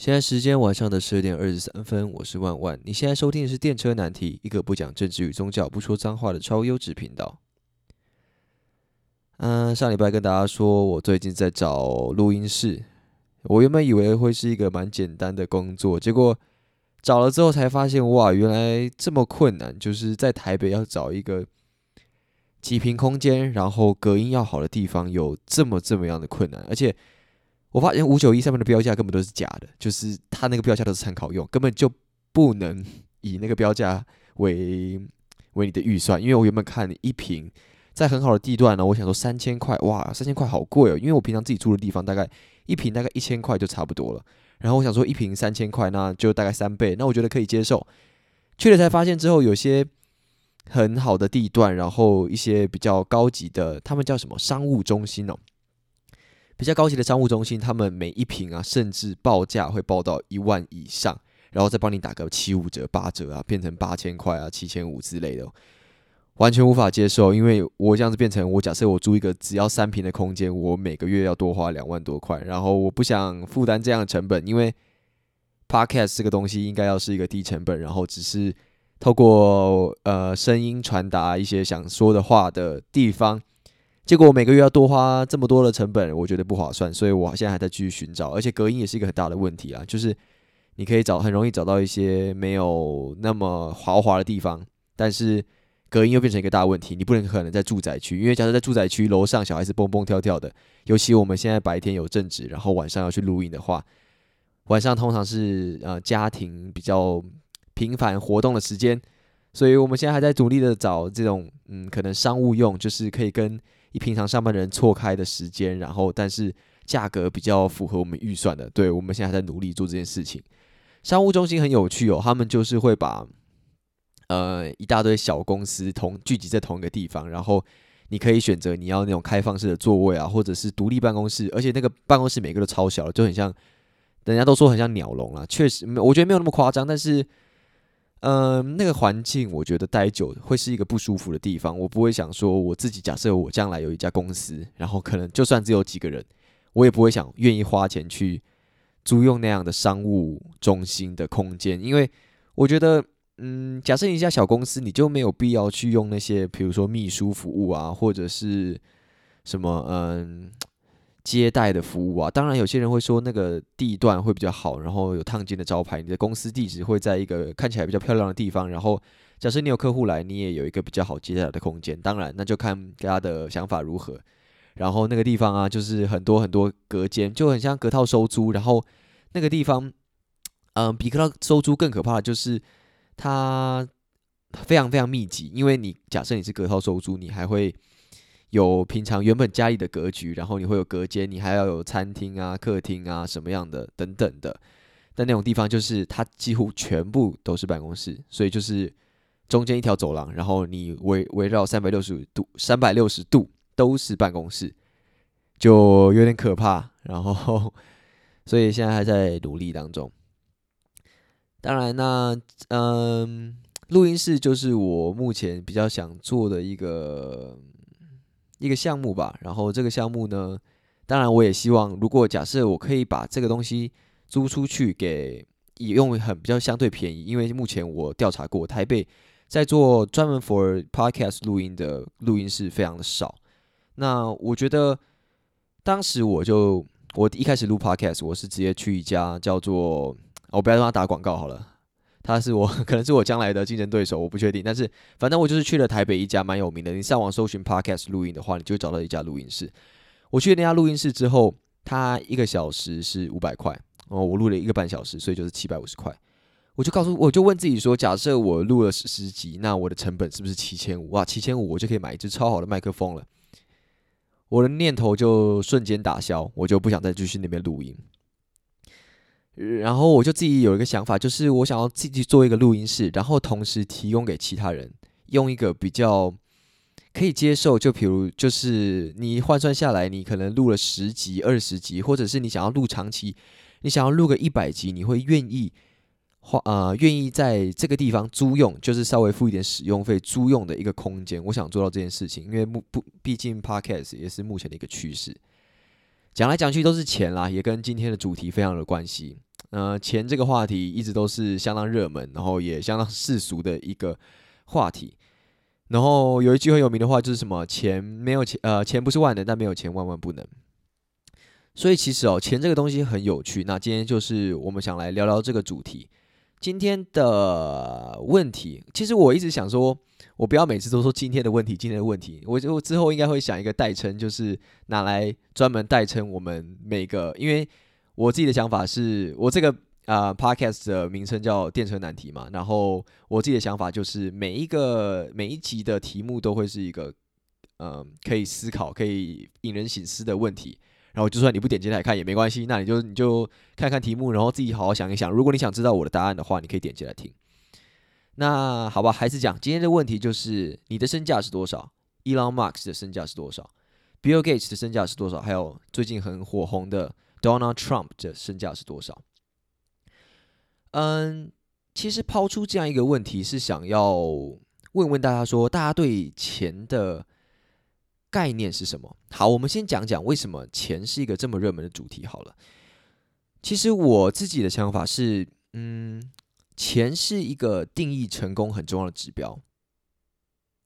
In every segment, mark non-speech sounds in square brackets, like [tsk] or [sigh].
现在时间晚上的十二点二十三分，我是万万。你现在收听的是电车难题，一个不讲政治与宗教、不说脏话的超优质频道。嗯，上礼拜跟大家说，我最近在找录音室。我原本以为会是一个蛮简单的工作，结果找了之后才发现，哇，原来这么困难！就是在台北要找一个几平空间，然后隔音要好的地方，有这么这么样的困难，而且。我发现五九一上面的标价根本都是假的，就是它那个标价都是参考用，根本就不能以那个标价为为你的预算。因为我原本看一瓶在很好的地段呢，我想说三千块，哇，三千块好贵哦。因为我平常自己住的地方大概一瓶大概一千块就差不多了。然后我想说一瓶三千块，那就大概三倍，那我觉得可以接受。去了才发现之后，有些很好的地段，然后一些比较高级的，他们叫什么商务中心哦。比较高级的商务中心，他们每一平啊，甚至报价会报到一万以上，然后再帮你打个七五折、八折啊，变成八千块啊、七千五之类的，完全无法接受。因为我这样子变成，我假设我租一个只要三平的空间，我每个月要多花两万多块，然后我不想负担这样的成本，因为 podcast 这个东西应该要是一个低成本，然后只是透过呃声音传达一些想说的话的地方。结果我每个月要多花这么多的成本，我觉得不划算，所以我现在还在继续寻找，而且隔音也是一个很大的问题啊。就是你可以找很容易找到一些没有那么豪华的地方，但是隔音又变成一个大问题。你不能可能在住宅区，因为假设在住宅区楼上小孩子蹦蹦跳跳的，尤其我们现在白天有正职，然后晚上要去录音的话，晚上通常是呃家庭比较频繁活动的时间，所以我们现在还在努力的找这种嗯可能商务用，就是可以跟一平常上班的人错开的时间，然后但是价格比较符合我们预算的，对我们现在还在努力做这件事情。商务中心很有趣哦，他们就是会把呃一大堆小公司同聚集在同一个地方，然后你可以选择你要那种开放式的座位啊，或者是独立办公室，而且那个办公室每个都超小，就很像人家都说很像鸟笼啊，确实，我觉得没有那么夸张，但是。嗯，那个环境我觉得待久会是一个不舒服的地方。我不会想说我自己假设我将来有一家公司，然后可能就算只有几个人，我也不会想愿意花钱去租用那样的商务中心的空间，因为我觉得，嗯，假设一家小公司，你就没有必要去用那些，比如说秘书服务啊，或者是什么，嗯。接待的服务啊，当然有些人会说那个地段会比较好，然后有烫金的招牌，你的公司地址会在一个看起来比较漂亮的地方，然后假设你有客户来，你也有一个比较好接待的空间。当然，那就看大家的想法如何。然后那个地方啊，就是很多很多隔间，就很像隔套收租。然后那个地方，嗯，比隔套收租更可怕的就是它非常非常密集，因为你假设你是隔套收租，你还会。有平常原本家里的格局，然后你会有隔间，你还要有餐厅啊、客厅啊什么样的等等的。但那种地方就是它几乎全部都是办公室，所以就是中间一条走廊，然后你围围绕三百六十度、三百六十度都是办公室，就有点可怕。然后，[laughs] 所以现在还在努力当中。当然，那嗯，录音室就是我目前比较想做的一个。一个项目吧，然后这个项目呢，当然我也希望，如果假设我可以把这个东西租出去给，用很比较相对便宜，因为目前我调查过，台北在做专门 for podcast 录音的录音室非常的少。那我觉得当时我就我一开始录 podcast，我是直接去一家叫做，我不要让他打广告好了。他是我，[laughs] 可能是我将来的竞争对手，我不确定。但是反正我就是去了台北一家蛮有名的。你上网搜寻 podcast 录音的话，你就会找到一家录音室。我去那家录音室之后，他一个小时是五百块哦，我录了一个半小时，所以就是七百五十块。我就告诉，我就问自己说，假设我录了十集，那我的成本是不是七千五？哇，七千五我就可以买一支超好的麦克风了。我的念头就瞬间打消，我就不想再继续那边录音。然后我就自己有一个想法，就是我想要自己做一个录音室，然后同时提供给其他人，用一个比较可以接受。就比如，就是你换算下来，你可能录了十集、二十集，或者是你想要录长期，你想要录个一百集，你会愿意花呃愿意在这个地方租用，就是稍微付一点使用费租用的一个空间。我想做到这件事情，因为目不毕竟 Podcast 也是目前的一个趋势。讲来讲去都是钱啦，也跟今天的主题非常有关系。呃，钱这个话题一直都是相当热门，然后也相当世俗的一个话题。然后有一句很有名的话，就是什么钱没有钱，呃，钱不是万能，但没有钱万万不能。所以其实哦，钱这个东西很有趣。那今天就是我们想来聊聊这个主题。今天的问题，其实我一直想说，我不要每次都说今天的问题，今天的问题，我就之后应该会想一个代称，就是拿来专门代称我们每个，因为我自己的想法是，我这个。啊，podcast 的名称叫《电车难题》嘛，然后我自己的想法就是每一个每一集的题目都会是一个，嗯，可以思考、可以引人醒思的问题。然后就算你不点进来看也没关系，那你就你就看看题目，然后自己好好想一想。如果你想知道我的答案的话，你可以点进来听。那好吧，还是讲今天的问题就是你的身价是多少？Elon Musk 的身价是多少？Bill Gates 的身价是多少？还有最近很火红的 Donald Trump 的身价是多少？嗯，其实抛出这样一个问题，是想要问问大家说，大家对钱的概念是什么？好，我们先讲讲为什么钱是一个这么热门的主题。好了，其实我自己的想法是，嗯，钱是一个定义成功很重要的指标。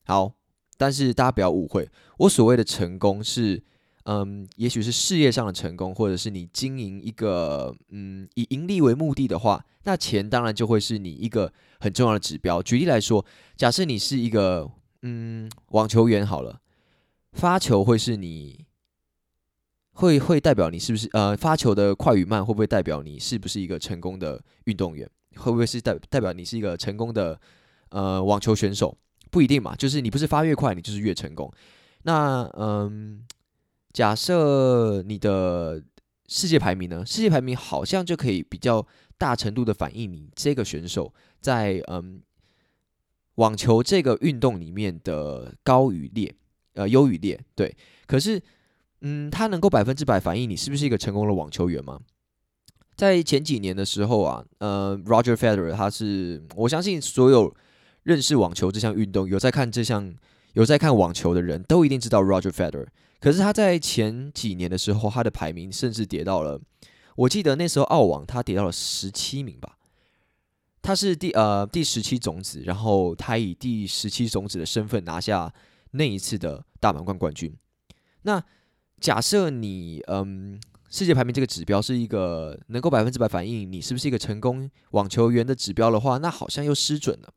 好，但是大家不要误会，我所谓的成功是。嗯，也许是事业上的成功，或者是你经营一个嗯以盈利为目的的话，那钱当然就会是你一个很重要的指标。举例来说，假设你是一个嗯网球员好了，发球会是你会会代表你是不是呃发球的快与慢会不会代表你是不是一个成功的运动员？会不会是代代表你是一个成功的呃网球选手？不一定嘛，就是你不是发越快，你就是越成功。那嗯。假设你的世界排名呢？世界排名好像就可以比较大程度的反映你这个选手在嗯网球这个运动里面的高与劣，呃优与劣。对，可是嗯，它能够百分之百反映你是不是一个成功的网球员吗？在前几年的时候啊，呃，Roger Federer 他是我相信所有认识网球这项运动、有在看这项、有在看网球的人都一定知道 Roger Federer。可是他在前几年的时候，他的排名甚至跌到了，我记得那时候澳网他跌到了十七名吧，他是第呃第十七种子，然后他以第十七种子的身份拿下那一次的大满贯冠军。那假设你嗯世界排名这个指标是一个能够百分之百反映你是不是一个成功网球员的指标的话，那好像又失准了。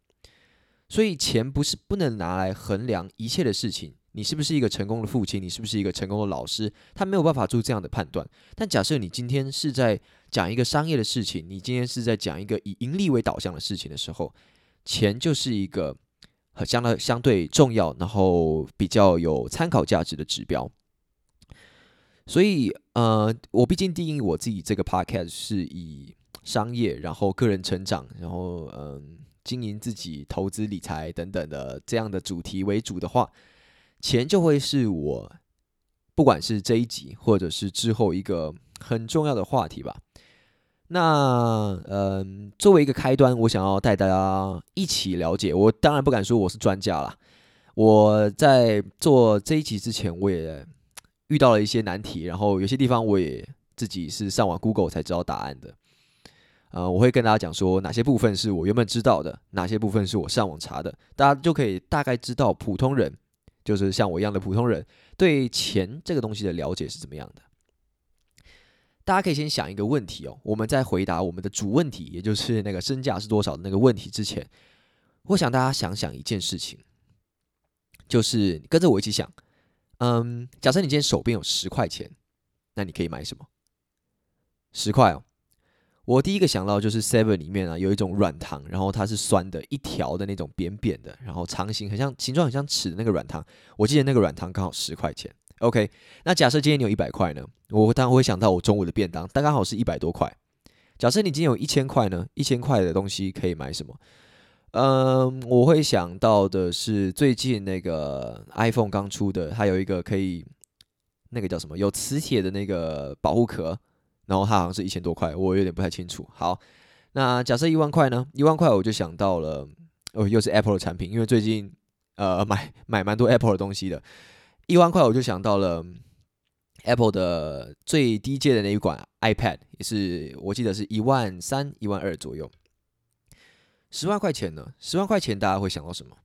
所以钱不是不能拿来衡量一切的事情。你是不是一个成功的父亲？你是不是一个成功的老师？他没有办法做这样的判断。但假设你今天是在讲一个商业的事情，你今天是在讲一个以盈利为导向的事情的时候，钱就是一个很相当相对重要，然后比较有参考价值的指标。所以，呃，我毕竟定义我自己这个 podcast 是以商业，然后个人成长，然后嗯，经营自己、投资理财等等的这样的主题为主的话。钱就会是我，不管是这一集或者是之后一个很重要的话题吧。那嗯，作为一个开端，我想要带大家一起了解。我当然不敢说我是专家啦。我在做这一集之前，我也遇到了一些难题，然后有些地方我也自己是上网 Google 才知道答案的。呃，我会跟大家讲说哪些部分是我原本知道的，哪些部分是我上网查的，大家就可以大概知道普通人。就是像我一样的普通人，对钱这个东西的了解是怎么样的？大家可以先想一个问题哦。我们在回答我们的主问题，也就是那个身价是多少的那个问题之前，我想大家想想一件事情，就是跟着我一起想。嗯，假设你今天手边有十块钱，那你可以买什么？十块哦。我第一个想到就是 Seven 里面啊有一种软糖，然后它是酸的，一条的那种扁扁的，然后长形，很像形状很像尺的那个软糖。我记得那个软糖刚好十块钱。OK，那假设今天你有一百块呢？我当然会想到我中午的便当，但刚好是一百多块。假设你今天有一千块呢？一千块的东西可以买什么？嗯，我会想到的是最近那个 iPhone 刚出的，它有一个可以那个叫什么？有磁铁的那个保护壳。然后它好像是一千多块，我有点不太清楚。好，那假设一万块呢？一万块我就想到了，哦，又是 Apple 的产品，因为最近呃买买蛮多 Apple 的东西的。一万块我就想到了 Apple 的最低阶的那一款 iPad 也是，我记得是一万三、一万二左右。十万块钱呢？十万块钱大家会想到什么？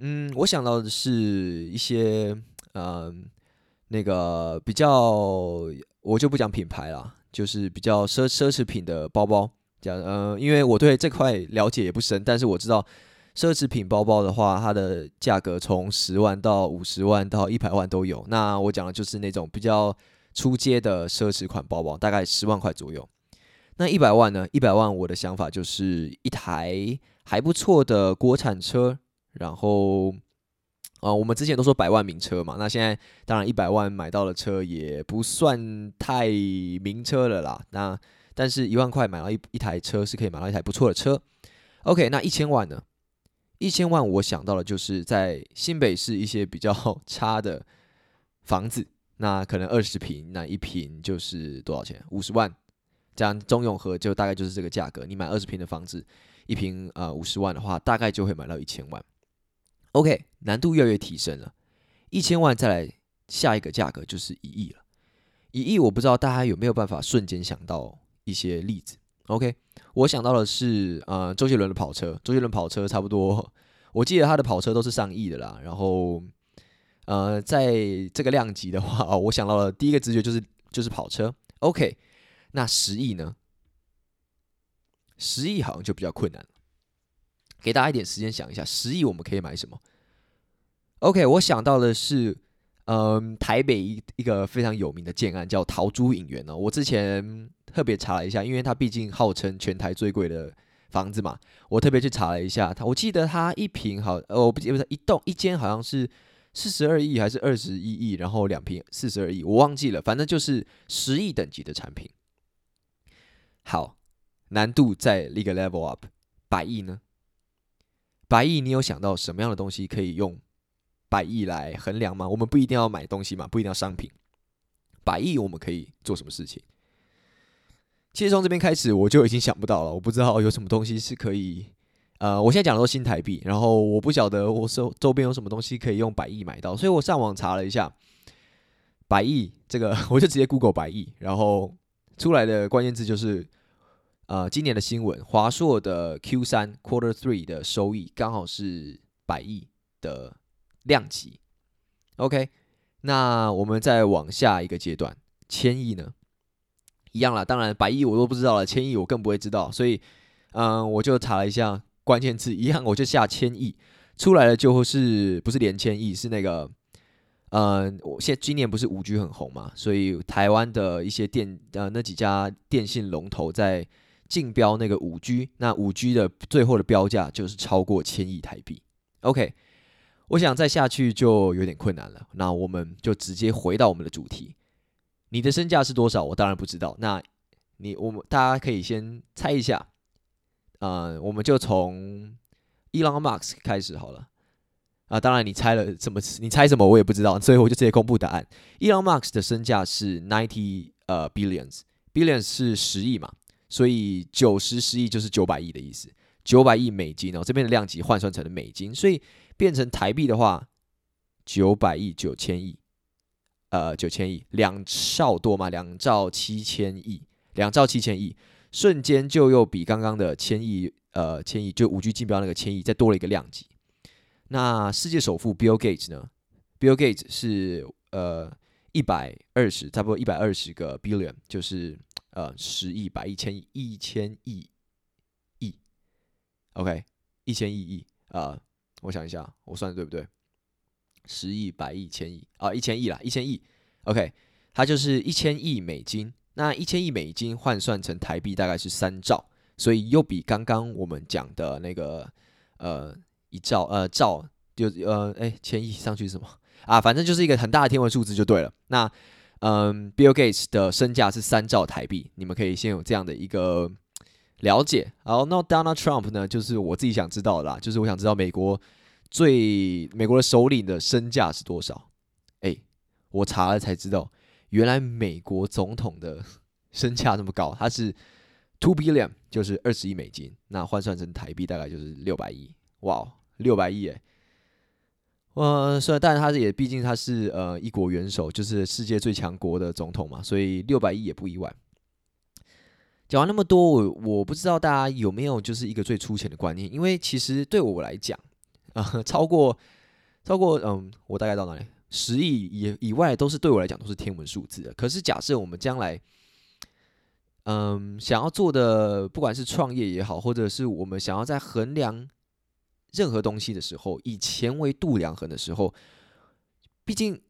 嗯，我想到的是一些，嗯，那个比较，我就不讲品牌了，就是比较奢奢侈品的包包。讲，嗯，因为我对这块了解也不深，但是我知道奢侈品包包的话，它的价格从十万到五十万到一百万都有。那我讲的就是那种比较出街的奢侈款包包，大概十万块左右。那一百万呢？一百万，我的想法就是一台还不错的国产车。然后，啊，我们之前都说百万名车嘛，那现在当然一百万买到的车也不算太名车了啦。那但是一万块买到一一台车是可以买到一台不错的车。OK，那一千万呢？一千万我想到的就是在新北市一些比较 [laughs] 差的房子，那可能二十平，那一平就是多少钱？五十万。这样中永和就大概就是这个价格。你买二十平的房子，一平呃五十万的话，大概就会买到一千万。OK，难度越来越提升了，一千万再来下一个价格就是一亿了。一亿我不知道大家有没有办法瞬间想到一些例子。OK，我想到的是呃周杰伦的跑车，周杰伦跑车差不多，我记得他的跑车都是上亿的啦。然后呃在这个量级的话，我想到了第一个直觉就是就是跑车。OK。那十亿呢？十亿好像就比较困难了。给大家一点时间想一下，十亿我们可以买什么？OK，我想到的是，嗯，台北一一个非常有名的建案叫桃珠影园呢。我之前特别查了一下，因为它毕竟号称全台最贵的房子嘛，我特别去查了一下，它我记得它一平好，呃，我不记得一栋一间好像是四十二亿还是二十一亿，然后两平四十二亿，我忘记了，反正就是十亿等级的产品。好，难度再一个 level up，百亿呢？百亿，你有想到什么样的东西可以用百亿来衡量吗？我们不一定要买东西嘛，不一定要商品。百亿我们可以做什么事情？其实从这边开始我就已经想不到了，我不知道有什么东西是可以……呃，我现在讲的都是新台币，然后我不晓得我周周边有什么东西可以用百亿买到，所以我上网查了一下，百亿这个 [laughs] 我就直接 Google 百亿，然后出来的关键字就是。呃，今年的新闻，华硕的 Q 三 Quarter Three 的收益刚好是百亿的量级。OK，那我们再往下一个阶段，千亿呢？一样啦，当然百亿我都不知道了，千亿我更不会知道，所以，嗯，我就查了一下关键字，一样我就下千亿，出来的就是不是连千亿？是那个，嗯，我现今年不是五 G 很红嘛，所以台湾的一些电呃那几家电信龙头在。竞标那个五 G，那五 G 的最后的标价就是超过千亿台币。OK，我想再下去就有点困难了。那我们就直接回到我们的主题，你的身价是多少？我当然不知道。那你我们大家可以先猜一下。呃，我们就从 Elon Musk 开始好了。啊，当然你猜了什么？你猜什么？我也不知道，所以我就直接公布答案。Elon Musk 的身价是 ninety 呃 billions，billions 是十亿嘛？所以九十十亿就是九百亿的意思，九百亿美金哦，这边的量级换算成了美金，所以变成台币的话，九百亿九千亿，呃，九千亿两兆多嘛，两兆七千亿，两兆七千亿，瞬间就又比刚刚的千亿，呃，千亿就五 G 竞标那个千亿再多了一个量级。那世界首富 Bill Gates 呢？Bill Gates 是呃一百二十，差不多一百二十个 billion，就是。呃，十亿、百亿、千亿、一千亿亿，OK，一千亿亿啊！我想一下，我算的对不对？十亿、百亿、千亿啊，一千亿啦，一千亿，OK，它就是一千亿美金。那一千亿美金换算成台币大概是三兆，所以又比刚刚我们讲的那个呃一兆呃兆就呃哎千亿上去什么啊？反正就是一个很大的天文数字就对了。那嗯，Bill Gates 的身价是三兆台币，你们可以先有这样的一个了解。好，那 Donald Trump 呢？就是我自己想知道的啦，就是我想知道美国最美国的首领的身价是多少？哎，我查了才知道，原来美国总统的 [laughs] 身价那么高，他是 two billion，就是二十亿美金，那换算成台币大概就是六百亿。哇，六百亿哎！呃，虽然当然他也毕竟他是呃一国元首，就是世界最强国的总统嘛，所以六百亿也不意外。讲完那么多，我我不知道大家有没有就是一个最粗浅的观念，因为其实对我来讲，啊，超过超过嗯，我大概到哪里十亿以以外都是对我来讲都是天文数字的。可是假设我们将来，嗯，想要做的不管是创业也好，或者是我们想要在衡量任何东西的时候，以钱为度量衡的时候，毕竟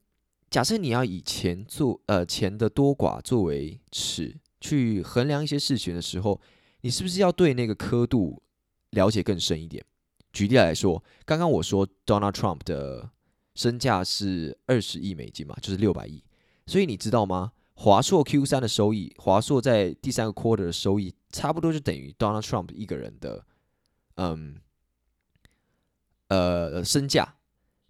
假设你要以钱做呃钱的多寡作为尺。去衡量一些事情的时候，你是不是要对那个刻度了解更深一点？举例来说，刚刚我说 Donald Trump 的身价是二十亿美金嘛，就是六百亿。所以你知道吗？华硕 Q 三的收益，华硕在第三个 quarter 的收益，差不多就等于 Donald Trump 一个人的，嗯，呃，身价。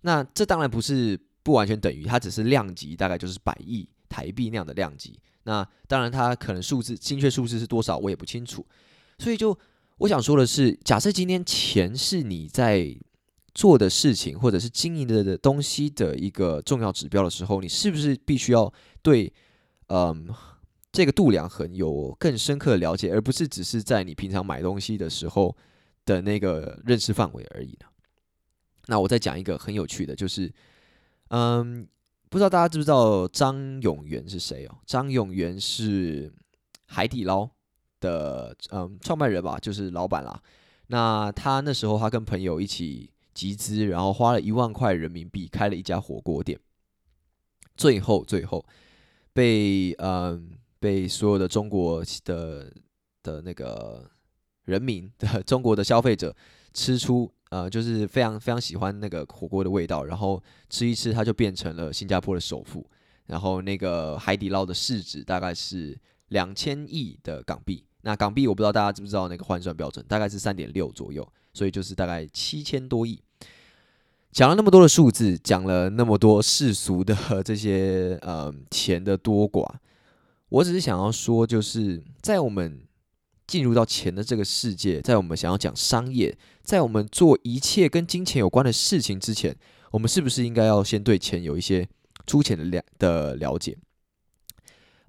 那这当然不是不完全等于，它只是量级，大概就是百亿台币那样的量级。那当然，它可能数字精确数字是多少，我也不清楚。所以，就我想说的是，假设今天钱是你在做的事情，或者是经营的的东西的一个重要指标的时候，你是不是必须要对嗯这个度量衡有更深刻的了解，而不是只是在你平常买东西的时候的那个认识范围而已呢？那我再讲一个很有趣的，就是嗯。不知道大家知不知道张永元是谁哦？张永元是海底捞的嗯创办人吧，就是老板啦。那他那时候他跟朋友一起集资，然后花了一万块人民币开了一家火锅店。最后最后被嗯被所有的中国的的那个人民的 [laughs] 中国的消费者吃出。呃，就是非常非常喜欢那个火锅的味道，然后吃一吃，它就变成了新加坡的首富。然后那个海底捞的市值大概是两千亿的港币，那港币我不知道大家知不知道那个换算标准，大概是三点六左右，所以就是大概七千多亿。讲了那么多的数字，讲了那么多世俗的 [laughs] 这些呃钱的多寡，我只是想要说，就是在我们。进入到钱的这个世界，在我们想要讲商业，在我们做一切跟金钱有关的事情之前，我们是不是应该要先对钱有一些粗浅的了的了解？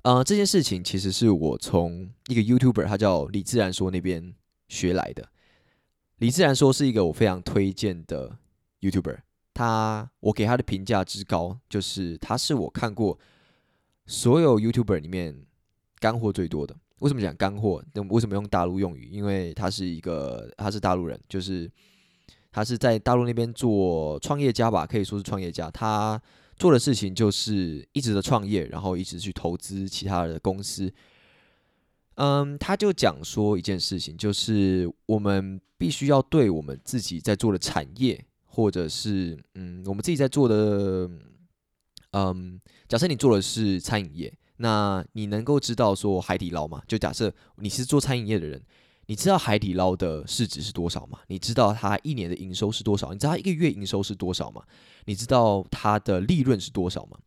呃，这件事情其实是我从一个 YouTuber，他叫李自然说那边学来的。李自然说是一个我非常推荐的 YouTuber，他我给他的评价之高，就是他是我看过所有 YouTuber 里面干货最多的。为什么讲干货？那为什么用大陆用语？因为他是一个，他是大陆人，就是他是在大陆那边做创业家吧，可以说是创业家。他做的事情就是一直的创业，然后一直去投资其他的公司。嗯，他就讲说一件事情，就是我们必须要对我们自己在做的产业，或者是嗯，我们自己在做的，嗯，假设你做的是餐饮业。那你能够知道说海底捞吗？就假设你是做餐饮业的人，你知道海底捞的市值是多少吗？你知道它一年的营收是多少？你知道它一个月营收是多少吗？你知道它的利润是多少吗？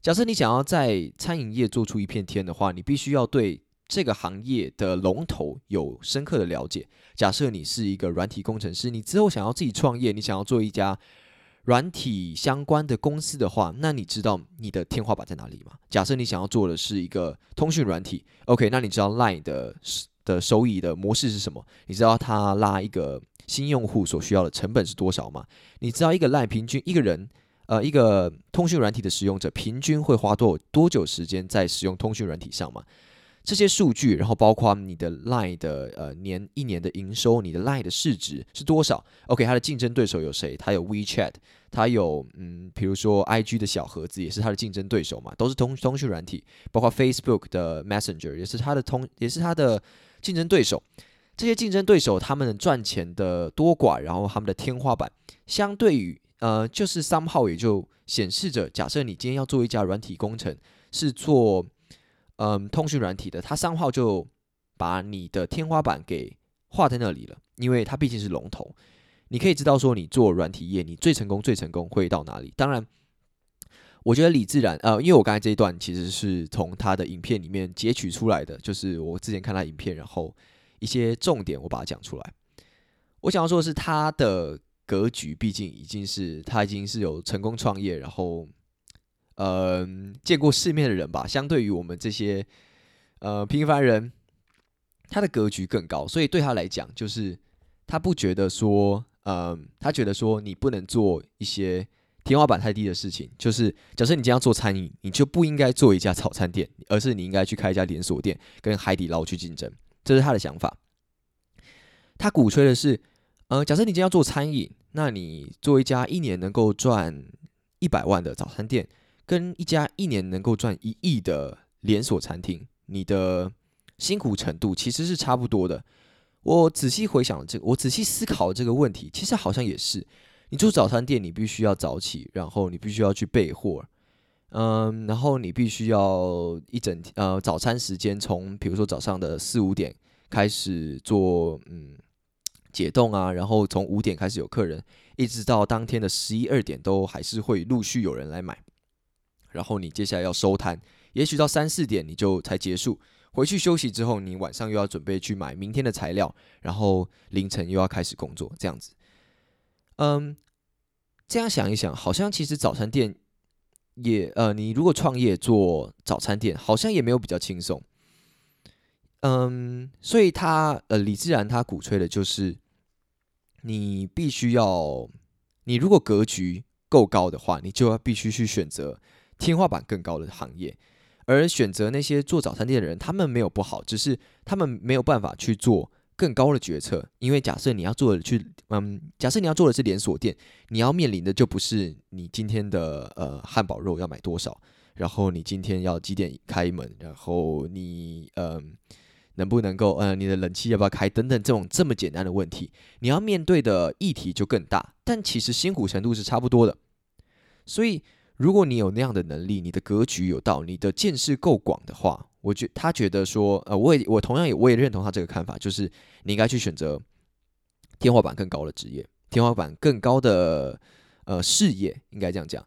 假设你想要在餐饮业做出一片天的话，你必须要对这个行业的龙头有深刻的了解。假设你是一个软体工程师，你之后想要自己创业，你想要做一家。软体相关的公司的话，那你知道你的天花板在哪里吗？假设你想要做的是一个通讯软体，OK，那你知道 Line 的的收益的模式是什么？你知道它拉一个新用户所需要的成本是多少吗？你知道一个 Line 平均一个人，呃，一个通讯软体的使用者平均会花多多久时间在使用通讯软体上吗？这些数据，然后包括你的 Line 的呃年一年的营收，你的 Line 的市值是多少？OK，它的竞争对手有谁？它有 WeChat，它有嗯，比如说 IG 的小盒子也是它的竞争对手嘛，都是通通讯软体，包括 Facebook 的 Messenger 也是它的通，也是它的竞争对手。这些竞争对手他们赚钱的多寡，然后他们的天花板，相对于呃，就是三号也就显示着，假设你今天要做一家软体工程，是做。嗯，通讯软体的，它商号就把你的天花板给画在那里了，因为它毕竟是龙头。你可以知道说，你做软体业，你最成功、最成功会到哪里？当然，我觉得李自然，呃，因为我刚才这一段其实是从他的影片里面截取出来的，就是我之前看他影片，然后一些重点我把它讲出来。我想要说的是，他的格局毕竟已经是他已经是有成功创业，然后嗯见过世面的人吧。相对于我们这些呃平凡人，他的格局更高，所以对他来讲，就是他不觉得说，嗯，他觉得说你不能做一些天花板太低的事情。就是假设你今天要做餐饮，你就不应该做一家早餐店，而是你应该去开一家连锁店，跟海底捞去竞争。这是他的想法。他鼓吹的是，呃，假设你今天要做餐饮，那你做一家一年能够赚一百万的早餐店，跟一家一年能够赚一亿的连锁餐厅，你的辛苦程度其实是差不多的。我仔细回想这个，我仔细思考这个问题，其实好像也是。你做早餐店，你必须要早起，然后你必须要去备货，嗯，然后你必须要一整天，呃，早餐时间从比如说早上的四五点开始做，嗯。解冻啊，然后从五点开始有客人，一直到当天的十一二点都还是会陆续有人来买。然后你接下来要收摊，也许到三四点你就才结束。回去休息之后，你晚上又要准备去买明天的材料，然后凌晨又要开始工作，这样子。嗯，这样想一想，好像其实早餐店也呃，你如果创业做早餐店，好像也没有比较轻松。嗯，所以他呃，李自然他鼓吹的就是。你必须要，你如果格局够高的话，你就要必须去选择天花板更高的行业，而选择那些做早餐店的人，他们没有不好，只是他们没有办法去做更高的决策。因为假设你要做的去，嗯，假设你要做的是连锁店，你要面临的就不是你今天的呃汉堡肉要买多少，然后你今天要几点开门，然后你嗯。能不能够，呃，你的冷气要不要开？等等，这种这么简单的问题，你要面对的议题就更大。但其实辛苦程度是差不多的。所以，如果你有那样的能力，你的格局有到，你的见识够广的话，我觉他觉得说，呃，我也我同样也我也认同他这个看法，就是你应该去选择天花板更高的职业，天花板更高的呃事业，应该这样讲。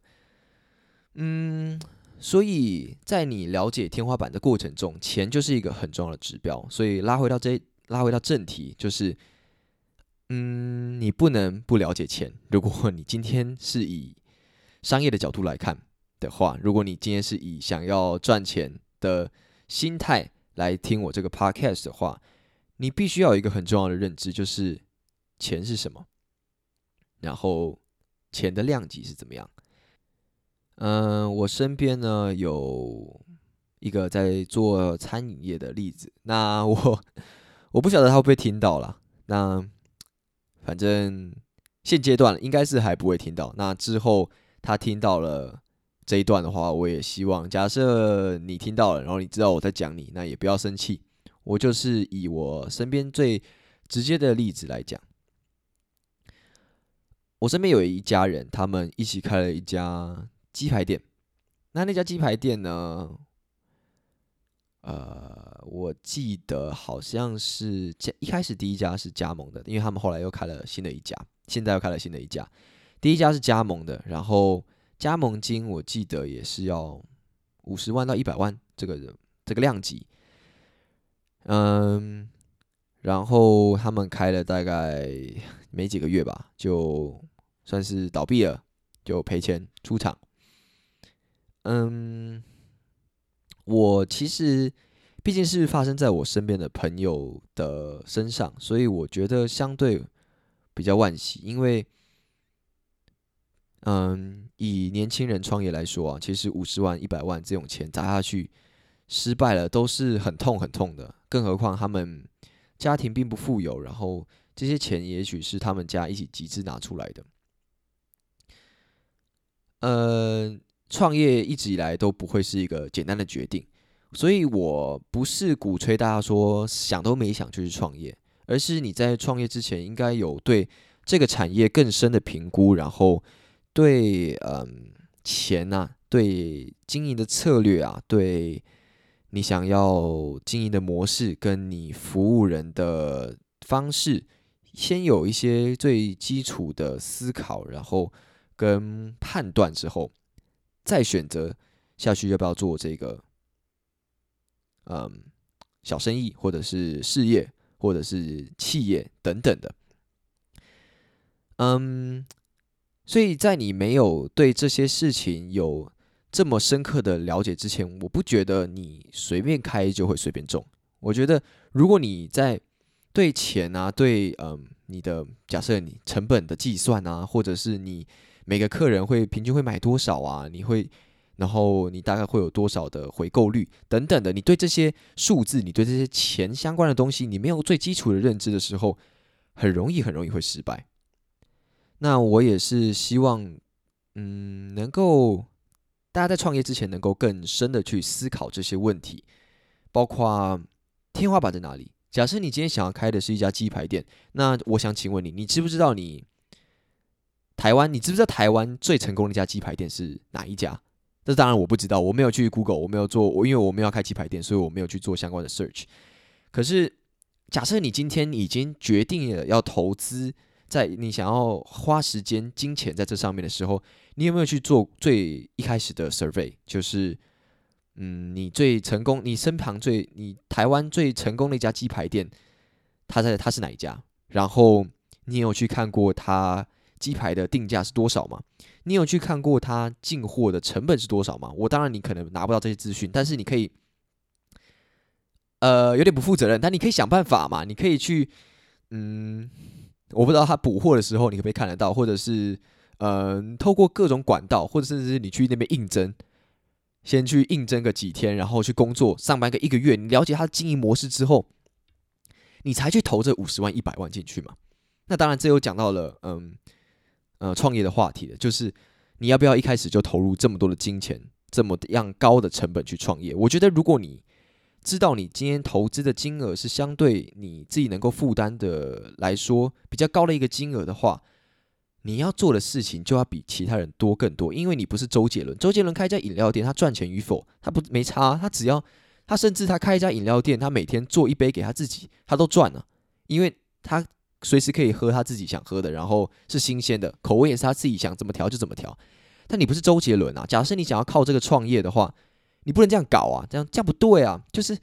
嗯。所以在你了解天花板的过程中，钱就是一个很重要的指标。所以拉回到这，拉回到正题，就是，嗯，你不能不了解钱。如果你今天是以商业的角度来看的话，如果你今天是以想要赚钱的心态来听我这个 podcast 的话，你必须要有一个很重要的认知，就是钱是什么，然后钱的量级是怎么样。嗯，我身边呢有一个在做餐饮业的例子。那我 [laughs] 我不晓得他会不会听到了。那反正现阶段应该是还不会听到。那之后他听到了这一段的话，我也希望，假设你听到了，然后你知道我在讲你，那也不要生气。我就是以我身边最直接的例子来讲，我身边有一家人，他们一起开了一家。鸡排店，那那家鸡排店呢？呃，我记得好像是加一开始第一家是加盟的，因为他们后来又开了新的一家，现在又开了新的一家。第一家是加盟的，然后加盟金我记得也是要五十万到一百万这个这个量级。嗯，然后他们开了大概没几个月吧，就算是倒闭了，就赔钱出场。嗯，我其实毕竟是发生在我身边的朋友的身上，所以我觉得相对比较惋惜。因为，嗯，以年轻人创业来说啊，其实五十万、一百万这种钱砸下去，失败了都是很痛很痛的。更何况他们家庭并不富有，然后这些钱也许是他们家一起集资拿出来的。嗯。创业一直以来都不会是一个简单的决定，所以我不是鼓吹大家说想都没想就去创业，而是你在创业之前应该有对这个产业更深的评估，然后对嗯钱呐，对经营的策略啊，对你想要经营的模式跟你服务人的方式，先有一些最基础的思考，然后跟判断之后。再选择下去要不要做这个，嗯，小生意或者是事业或者是企业等等的，嗯，所以在你没有对这些事情有这么深刻的了解之前，我不觉得你随便开就会随便中。我觉得如果你在对钱啊，对嗯你的假设你成本的计算啊，或者是你每个客人会平均会买多少啊，你会。然后你大概会有多少的回购率等等的？你对这些数字，你对这些钱相关的东西，你没有最基础的认知的时候，很容易很容易会失败。那我也是希望，嗯，能够大家在创业之前能够更深的去思考这些问题，包括天花板在哪里。假设你今天想要开的是一家鸡排店，那我想请问你，你知不知道你台湾？你知不知道台湾最成功的一家鸡排店是哪一家？这当然我不知道，我没有去 Google，我没有做，我因为我们要开鸡排店，所以我没有去做相关的 search。可是，假设你今天已经决定了要投资，在你想要花时间、金钱在这上面的时候，你有没有去做最一开始的 survey？就是，嗯，你最成功，你身旁最，你台湾最成功的一家鸡排店，它在它是哪一家？然后你有去看过它鸡排的定价是多少吗？你有去看过他进货的成本是多少吗？我当然你可能拿不到这些资讯，但是你可以，呃，有点不负责任，但你可以想办法嘛。你可以去，嗯，我不知道他补货的时候你可不可以看得到，或者是，嗯，透过各种管道，或者甚至是你去那边应征，先去应征个几天，然后去工作上班个一个月，你了解他的经营模式之后，你才去投这五十万一百万进去嘛。那当然，这又讲到了，嗯。呃，创业的话题了，就是你要不要一开始就投入这么多的金钱，这么样高的成本去创业？我觉得，如果你知道你今天投资的金额是相对你自己能够负担的来说比较高的一个金额的话，你要做的事情就要比其他人多更多，因为你不是周杰伦。周杰伦开一家饮料店，他赚钱与否，他不没差，他只要他甚至他开一家饮料店，他每天做一杯给他自己，他都赚了，因为他。随时可以喝他自己想喝的，然后是新鲜的，口味也是他自己想怎么调就怎么调。但你不是周杰伦啊！假设你想要靠这个创业的话，你不能这样搞啊！这样这样不对啊！就是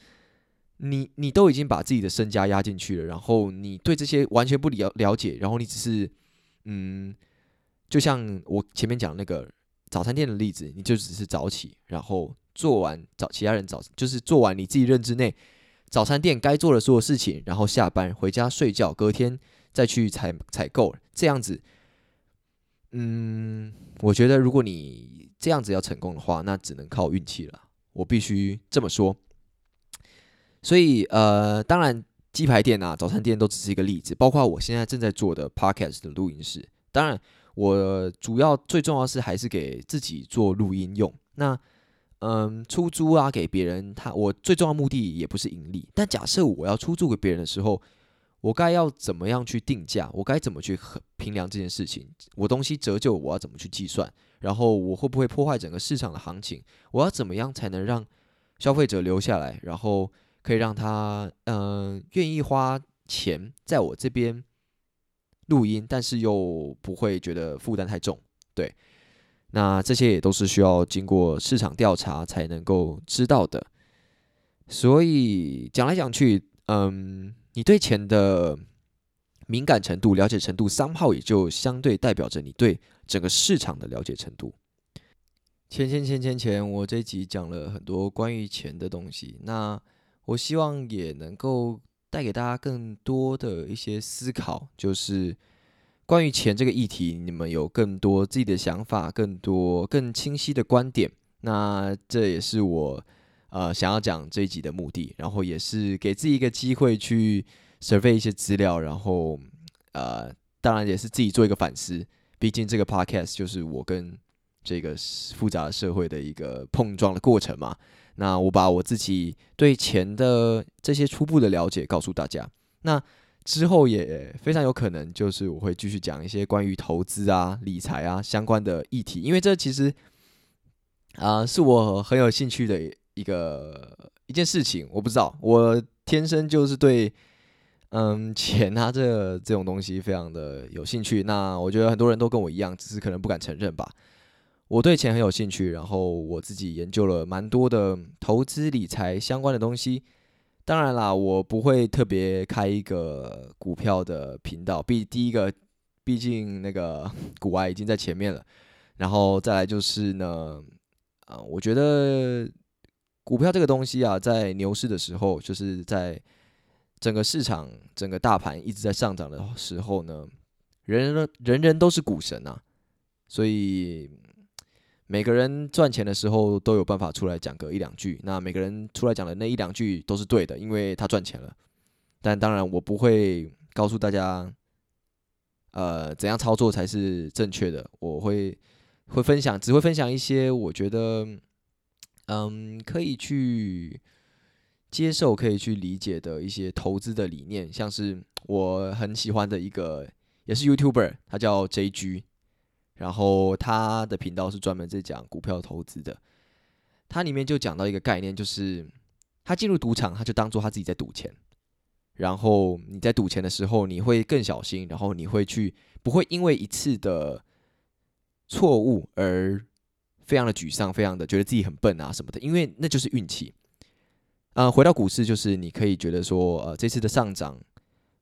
你你都已经把自己的身家压进去了，然后你对这些完全不了了解，然后你只是嗯，就像我前面讲那个早餐店的例子，你就只是早起，然后做完早其他人早就是做完你自己认知内。早餐店该做的所有事情，然后下班回家睡觉，隔天再去采采购，这样子，嗯，我觉得如果你这样子要成功的话，那只能靠运气了。我必须这么说。所以，呃，当然，鸡排店啊、早餐店都只是一个例子，包括我现在正在做的 podcast 的录音室。当然，我主要最重要是还是给自己做录音用。那嗯，出租啊，给别人，他我最重要目的也不是盈利。但假设我要出租给别人的时候，我该要怎么样去定价？我该怎么去衡量这件事情？我东西折旧，我要怎么去计算？然后我会不会破坏整个市场的行情？我要怎么样才能让消费者留下来？然后可以让他嗯愿意花钱在我这边录音，但是又不会觉得负担太重？对。那这些也都是需要经过市场调查才能够知道的，所以讲来讲去，嗯，你对钱的敏感程度、了解程度，三号也就相对代表着你对整个市场的了解程度。钱钱钱钱钱，我这集讲了很多关于钱的东西，那我希望也能够带给大家更多的一些思考，就是。关于钱这个议题，你们有更多自己的想法，更多更清晰的观点。那这也是我呃想要讲这一集的目的，然后也是给自己一个机会去 survey 一些资料，然后呃当然也是自己做一个反思。毕竟这个 podcast 就是我跟这个复杂社会的一个碰撞的过程嘛。那我把我自己对钱的这些初步的了解告诉大家。那之后也非常有可能，就是我会继续讲一些关于投资啊、理财啊相关的议题，因为这其实啊是我很有兴趣的一个一件事情。我不知道，我天生就是对嗯钱啊这这种东西非常的有兴趣。那我觉得很多人都跟我一样，只是可能不敢承认吧。我对钱很有兴趣，然后我自己研究了蛮多的投资理财相关的东西。当然啦，我不会特别开一个股票的频道。毕第一个，毕竟那个股癌已经在前面了。然后再来就是呢，啊，我觉得股票这个东西啊，在牛市的时候，就是在整个市场、整个大盘一直在上涨的时候呢，人人人人都是股神啊，所以每个人赚钱的时候都有办法出来讲个一两句。那每个人出来讲的那一两句都是对的，因为他赚钱了。但当然，我不会告诉大家，呃，怎样操作才是正确的。我会。会分享，只会分享一些我觉得，嗯，可以去接受、可以去理解的一些投资的理念，像是 [tsk] 我很喜欢的一个，也是 YouTuber，他叫 JG，然后他的频道是专门在讲股票投资的，他里面就讲到一个概念，就是他进入赌场，他就当做他自己在赌钱，然后你在赌钱的时候，你会更小心，然后你会去不会因为一次的。错误而非常的沮丧，非常的觉得自己很笨啊什么的，因为那就是运气。嗯，回到股市，就是你可以觉得说，呃，这次的上涨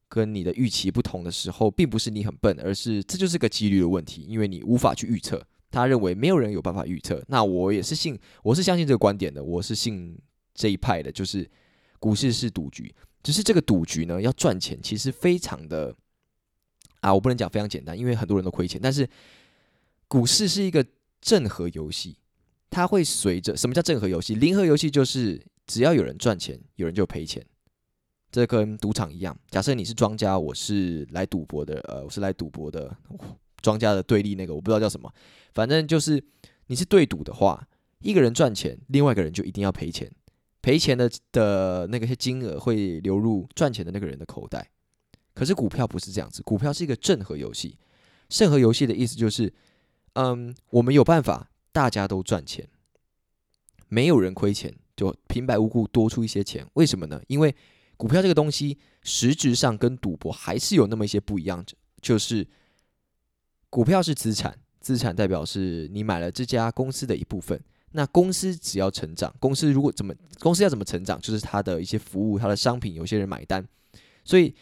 跟你的预期不同的时候，并不是你很笨，而是这就是个几率的问题，因为你无法去预测。他认为没有人有办法预测，那我也是信，我是相信这个观点的，我是信这一派的，就是股市是赌局，只是这个赌局呢，要赚钱其实非常的啊，我不能讲非常简单，因为很多人都亏钱，但是。股市是一个正和游戏，它会随着什么叫正和游戏？零和游戏就是只要有人赚钱，有人就赔钱。这跟赌场一样。假设你是庄家，我是来赌博的，呃，我是来赌博的。庄家的对立那个我不知道叫什么，反正就是你是对赌的话，一个人赚钱，另外一个人就一定要赔钱。赔钱的的那个些金额会流入赚钱的那个人的口袋。可是股票不是这样子，股票是一个正和游戏。正和游戏的意思就是。嗯，我们有办法，大家都赚钱，没有人亏钱，就平白无故多出一些钱，为什么呢？因为股票这个东西实质上跟赌博还是有那么一些不一样，就是股票是资产，资产代表是你买了这家公司的一部分，那公司只要成长，公司如果怎么，公司要怎么成长，就是它的一些服务，它的商品，有些人买单，所以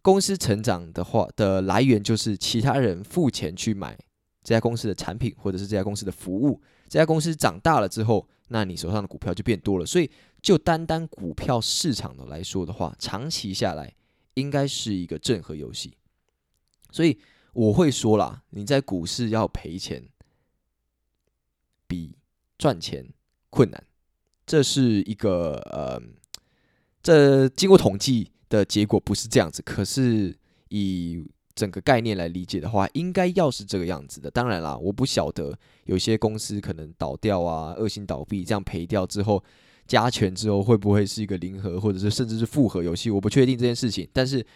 公司成长的话的来源就是其他人付钱去买。这家公司的产品，或者是这家公司的服务，这家公司长大了之后，那你手上的股票就变多了。所以，就单单股票市场的来说的话，长期下来应该是一个正和游戏。所以我会说啦，你在股市要赔钱，比赚钱困难。这是一个呃，这经过统计的结果不是这样子，可是以。整个概念来理解的话，应该要是这个样子的。当然啦，我不晓得有些公司可能倒掉啊，恶性倒闭，这样赔掉之后加权之后会不会是一个零和，或者是甚至是复合游戏？我不确定这件事情。但是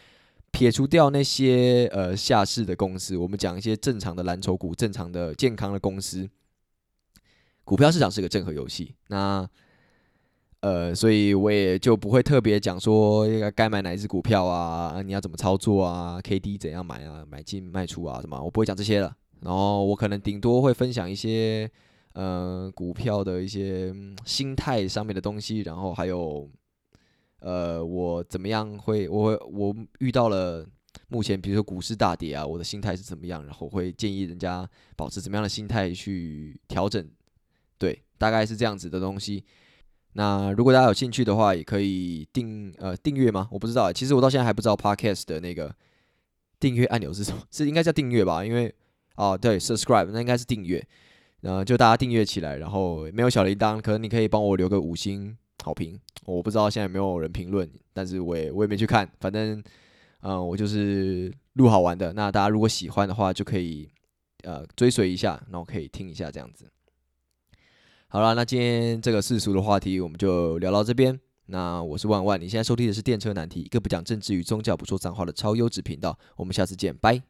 撇除掉那些呃下市的公司，我们讲一些正常的蓝筹股、正常的健康的公司，股票市场是个正和游戏。那呃，所以我也就不会特别讲说该该买哪一只股票啊，你要怎么操作啊，K D 怎样买啊，买进卖出啊什么，我不会讲这些了。然后我可能顶多会分享一些呃股票的一些心态上面的东西，然后还有呃我怎么样会我我遇到了目前比如说股市大跌啊，我的心态是怎么样，然后会建议人家保持怎么样的心态去调整，对，大概是这样子的东西。那如果大家有兴趣的话，也可以订呃订阅吗？我不知道，其实我到现在还不知道 Podcast 的那个订阅按钮是什么，是应该叫订阅吧？因为哦对，subscribe 那应该是订阅，然后就大家订阅起来，然后没有小铃铛，可能你可以帮我留个五星好评。我不知道现在没有人评论，但是我也我也没去看，反正嗯我就是录好玩的。那大家如果喜欢的话，就可以呃追随一下，然后可以听一下这样子。好了，那今天这个世俗的话题我们就聊到这边。那我是万万，你现在收听的是电车难题，一个不讲政治与宗教、不说脏话的超优质频道。我们下次见，拜。